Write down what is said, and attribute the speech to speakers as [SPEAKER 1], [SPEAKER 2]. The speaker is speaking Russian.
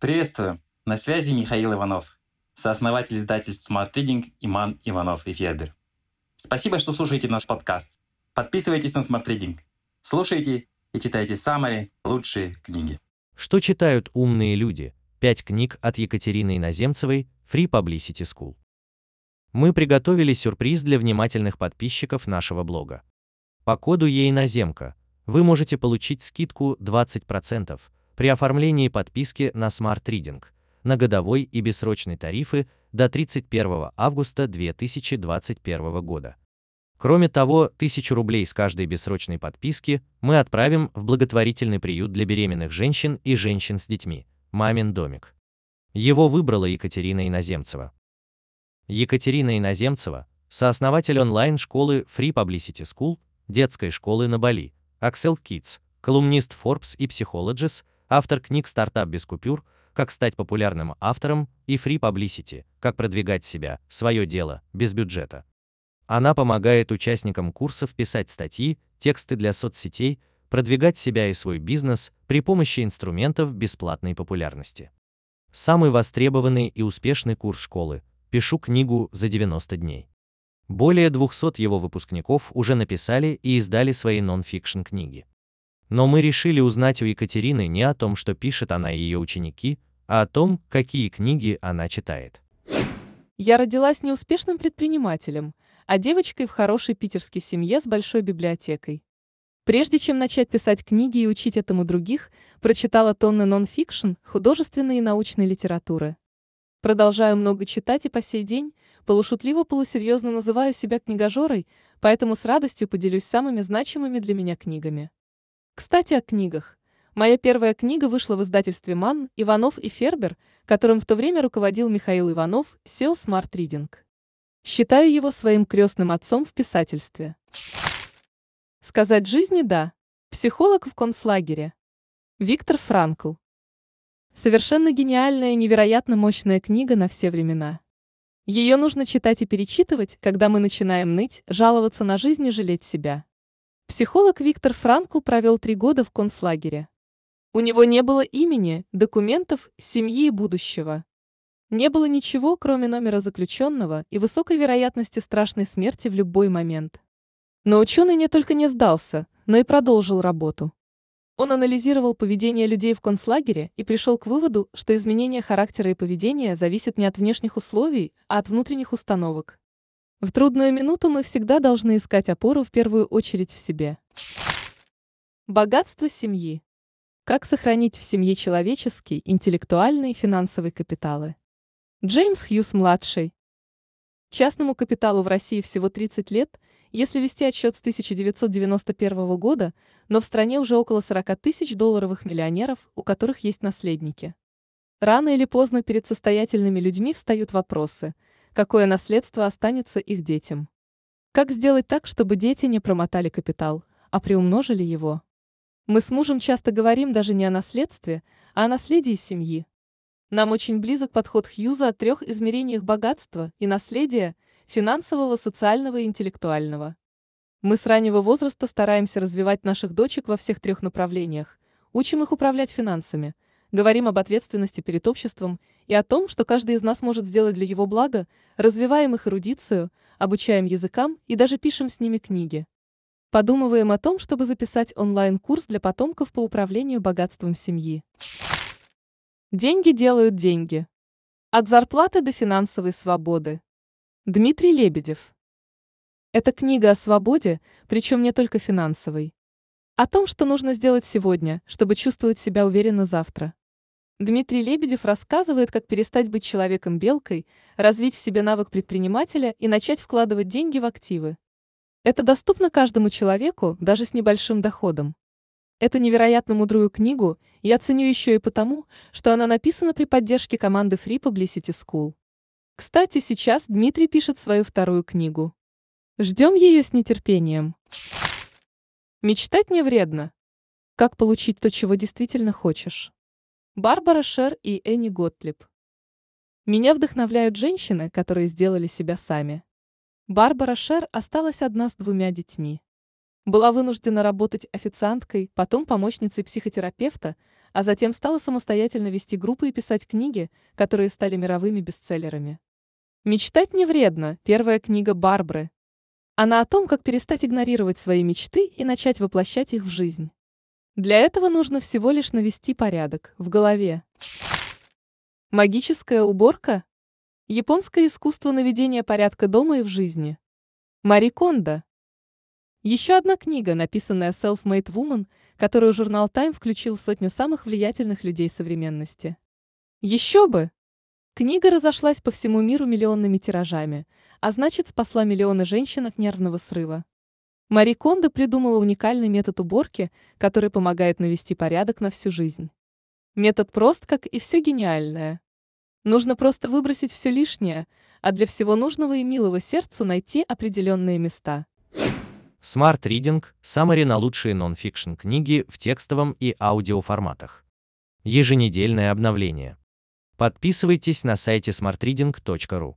[SPEAKER 1] Приветствую! На связи Михаил Иванов, сооснователь издательств Smart Reading Иман Иванов и Федер. Спасибо, что слушаете наш подкаст. Подписывайтесь на Smart Reading. Слушайте и читайте самые лучшие книги.
[SPEAKER 2] Что читают умные люди? Пять книг от Екатерины Иноземцевой, Free Publicity School. Мы приготовили сюрприз для внимательных подписчиков нашего блога. По коду ЕИНОЗЕМКА вы можете получить скидку 20% при оформлении подписки на Smart Reading на годовой и бессрочный тарифы до 31 августа 2021 года. Кроме того, 1000 рублей с каждой бессрочной подписки мы отправим в благотворительный приют для беременных женщин и женщин с детьми «Мамин домик». Его выбрала Екатерина Иноземцева. Екатерина Иноземцева, сооснователь онлайн-школы Free Publicity School, детской школы на Бали, Axel Kids, колумнист Forbes и Psychologist, автор книг «Стартап без купюр», «Как стать популярным автором» и «Free Publicity», «Как продвигать себя, свое дело, без бюджета». Она помогает участникам курсов писать статьи, тексты для соцсетей, продвигать себя и свой бизнес при помощи инструментов бесплатной популярности. Самый востребованный и успешный курс школы «Пишу книгу за 90 дней». Более 200 его выпускников уже написали и издали свои нон-фикшн книги. Но мы решили узнать у Екатерины не о том, что пишет она и ее ученики, а о том, какие книги она читает.
[SPEAKER 3] Я родилась неуспешным предпринимателем, а девочкой в хорошей питерской семье с большой библиотекой. Прежде чем начать писать книги и учить этому других, прочитала тонны нон-фикшн, художественной и научной литературы. Продолжаю много читать и по сей день, полушутливо-полусерьезно называю себя книгожорой, поэтому с радостью поделюсь самыми значимыми для меня книгами. Кстати, о книгах. Моя первая книга вышла в издательстве «Ман», «Иванов и Фербер», которым в то время руководил Михаил Иванов, SEO Smart Reading. Считаю его своим крестным отцом в писательстве. Сказать жизни «да». Психолог в концлагере. Виктор Франкл. Совершенно гениальная и невероятно мощная книга на все времена. Ее нужно читать и перечитывать, когда мы начинаем ныть, жаловаться на жизнь и жалеть себя. Психолог Виктор Франкл провел три года в концлагере. У него не было имени, документов, семьи и будущего. Не было ничего, кроме номера заключенного и высокой вероятности страшной смерти в любой момент. Но ученый не только не сдался, но и продолжил работу. Он анализировал поведение людей в концлагере и пришел к выводу, что изменение характера и поведения зависит не от внешних условий, а от внутренних установок. В трудную минуту мы всегда должны искать опору в первую очередь в себе. Богатство семьи. Как сохранить в семье человеческий, интеллектуальный и финансовый капиталы? Джеймс Хьюз-младший. Частному капиталу в России всего 30 лет, если вести отчет с 1991 года, но в стране уже около 40 тысяч долларовых миллионеров, у которых есть наследники. Рано или поздно перед состоятельными людьми встают вопросы – какое наследство останется их детям. Как сделать так, чтобы дети не промотали капитал, а приумножили его? Мы с мужем часто говорим даже не о наследстве, а о наследии семьи. Нам очень близок подход Хьюза о трех измерениях богатства и наследия – финансового, социального и интеллектуального. Мы с раннего возраста стараемся развивать наших дочек во всех трех направлениях, учим их управлять финансами – говорим об ответственности перед обществом и о том, что каждый из нас может сделать для его блага, развиваем их эрудицию, обучаем языкам и даже пишем с ними книги. Подумываем о том, чтобы записать онлайн-курс для потомков по управлению богатством семьи. Деньги делают деньги. От зарплаты до финансовой свободы. Дмитрий Лебедев. Это книга о свободе, причем не только финансовой. О том, что нужно сделать сегодня, чтобы чувствовать себя уверенно завтра. Дмитрий Лебедев рассказывает, как перестать быть человеком-белкой, развить в себе навык предпринимателя и начать вкладывать деньги в активы. Это доступно каждому человеку, даже с небольшим доходом. Эту невероятно мудрую книгу я ценю еще и потому, что она написана при поддержке команды Free Publicity School. Кстати, сейчас Дмитрий пишет свою вторую книгу. Ждем ее с нетерпением. Мечтать не вредно. Как получить то, чего действительно хочешь? Барбара Шер и Энни Готлиб. Меня вдохновляют женщины, которые сделали себя сами. Барбара Шер осталась одна с двумя детьми. Была вынуждена работать официанткой, потом помощницей психотерапевта, а затем стала самостоятельно вести группы и писать книги, которые стали мировыми бестселлерами. «Мечтать не вредно» – первая книга Барбры. Она о том, как перестать игнорировать свои мечты и начать воплощать их в жизнь. Для этого нужно всего лишь навести порядок в голове. Магическая уборка? Японское искусство наведения порядка дома и в жизни. Мари Кондо. Еще одна книга, написанная Self-Made Woman, которую журнал Time включил в сотню самых влиятельных людей современности. Еще бы! Книга разошлась по всему миру миллионными тиражами, а значит спасла миллионы женщин от нервного срыва. Мари Кондо придумала уникальный метод уборки, который помогает навести порядок на всю жизнь. Метод прост, как и все гениальное. Нужно просто выбросить все лишнее, а для всего нужного и милого сердцу найти определенные места.
[SPEAKER 2] Smart Reading – Summary на лучшие нон-фикшн книги в текстовом и аудиоформатах. Еженедельное обновление. Подписывайтесь на сайте smartreading.ru.